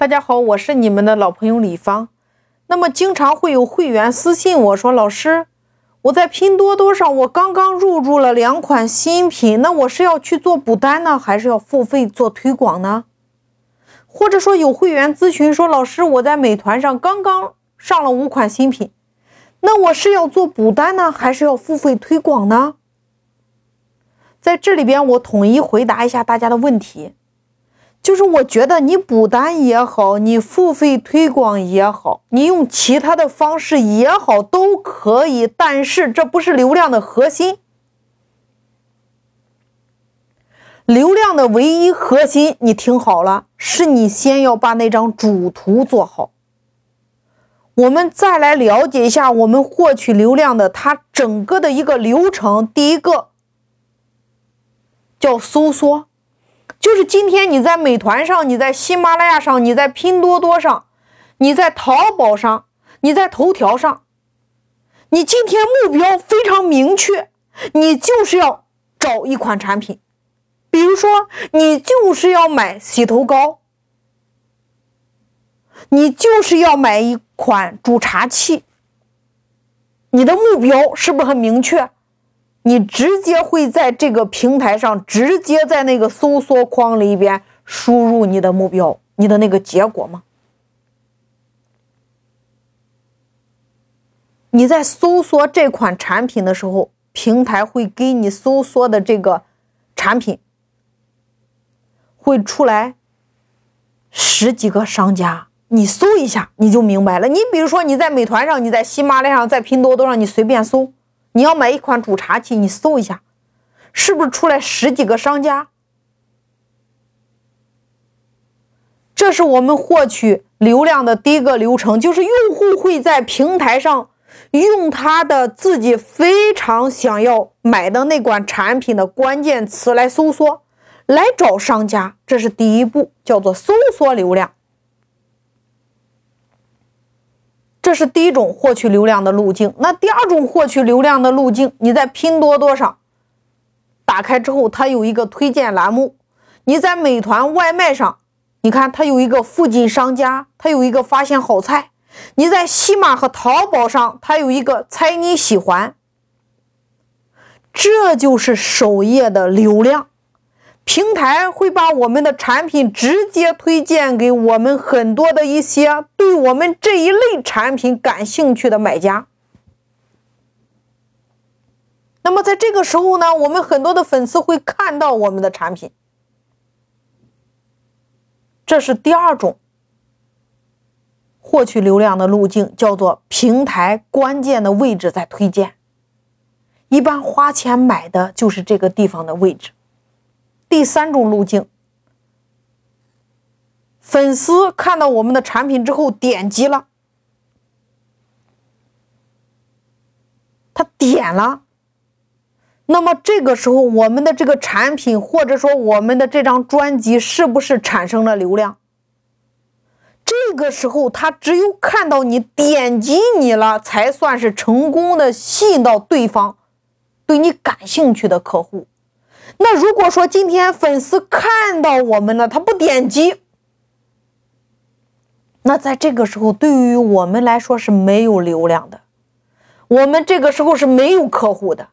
大家好，我是你们的老朋友李芳。那么经常会有会员私信我说：“老师，我在拼多多上我刚刚入驻了两款新品，那我是要去做补单呢，还是要付费做推广呢？”或者说有会员咨询说：“老师，我在美团上刚刚上了五款新品，那我是要做补单呢，还是要付费推广呢？”在这里边，我统一回答一下大家的问题。就是我觉得你补单也好，你付费推广也好，你用其他的方式也好，都可以。但是这不是流量的核心，流量的唯一核心，你听好了，是你先要把那张主图做好。我们再来了解一下我们获取流量的它整个的一个流程。第一个叫搜索。就是今天你在美团上，你在喜马拉雅上，你在拼多多上，你在淘宝上，你在头条上，你今天目标非常明确，你就是要找一款产品，比如说你就是要买洗头膏，你就是要买一款煮茶器，你的目标是不是很明确？你直接会在这个平台上，直接在那个搜索框里边输入你的目标，你的那个结果吗？你在搜索这款产品的时候，平台会给你搜索的这个产品会出来十几个商家，你搜一下你就明白了。你比如说你在美团上，你在喜马拉雅上，在拼多多上，你随便搜。你要买一款煮茶器，你搜一下，是不是出来十几个商家？这是我们获取流量的第一个流程，就是用户会在平台上用他的自己非常想要买的那款产品的关键词来搜索，来找商家，这是第一步，叫做搜索流量。这是第一种获取流量的路径。那第二种获取流量的路径，你在拼多多上打开之后，它有一个推荐栏目；你在美团外卖上，你看它有一个附近商家，它有一个发现好菜；你在西马和淘宝上，它有一个猜你喜欢。这就是首页的流量。平台会把我们的产品直接推荐给我们很多的一些对我们这一类产品感兴趣的买家。那么在这个时候呢，我们很多的粉丝会看到我们的产品。这是第二种获取流量的路径，叫做平台关键的位置在推荐。一般花钱买的就是这个地方的位置。第三种路径，粉丝看到我们的产品之后点击了，他点了，那么这个时候我们的这个产品或者说我们的这张专辑是不是产生了流量？这个时候他只有看到你点击你了，才算是成功的吸引到对方对你感兴趣的客户。那如果说今天粉丝看到我们了，他不点击，那在这个时候对于我们来说是没有流量的，我们这个时候是没有客户的，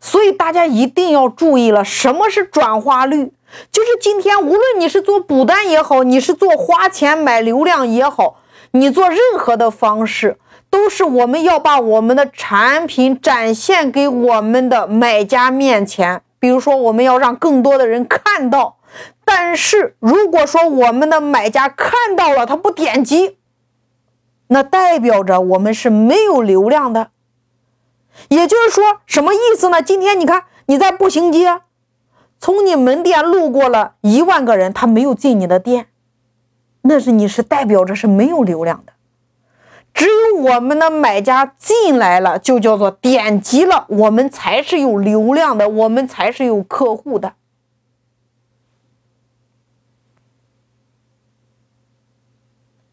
所以大家一定要注意了，什么是转化率？就是今天无论你是做补单也好，你是做花钱买流量也好，你做任何的方式，都是我们要把我们的产品展现给我们的买家面前。比如说，我们要让更多的人看到，但是如果说我们的买家看到了，他不点击，那代表着我们是没有流量的。也就是说，什么意思呢？今天你看你在步行街，从你门店路过了一万个人，他没有进你的店，那是你是代表着是没有流量的。只有我们的买家进来了，就叫做点击了，我们才是有流量的，我们才是有客户的。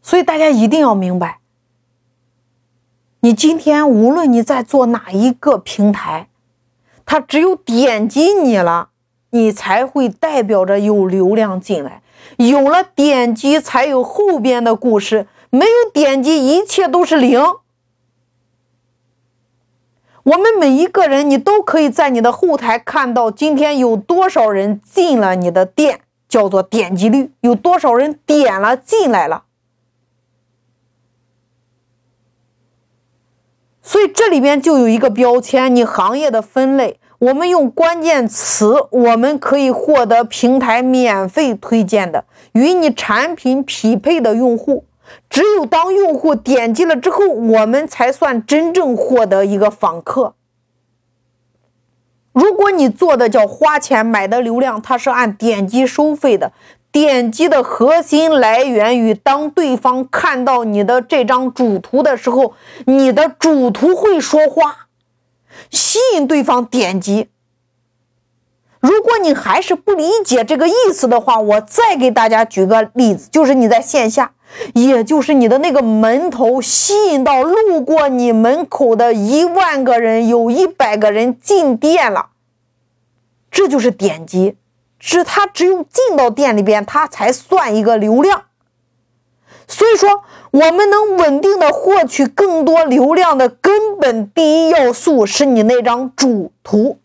所以大家一定要明白，你今天无论你在做哪一个平台，他只有点击你了，你才会代表着有流量进来。有了点击才有后边的故事，没有点击一切都是零。我们每一个人，你都可以在你的后台看到今天有多少人进了你的店，叫做点击率，有多少人点了进来了。所以这里边就有一个标签，你行业的分类。我们用关键词，我们可以获得平台免费推荐的与你产品匹配的用户。只有当用户点击了之后，我们才算真正获得一个访客。如果你做的叫花钱买的流量，它是按点击收费的。点击的核心来源于当对方看到你的这张主图的时候，你的主图会说话，吸引对方点击。如果你还是不理解这个意思的话，我再给大家举个例子，就是你在线下，也就是你的那个门头吸引到路过你门口的一万个人，有一百个人进店了，这就是点击。是他只有进到店里边，他才算一个流量。所以说，我们能稳定的获取更多流量的根本第一要素是你那张主图。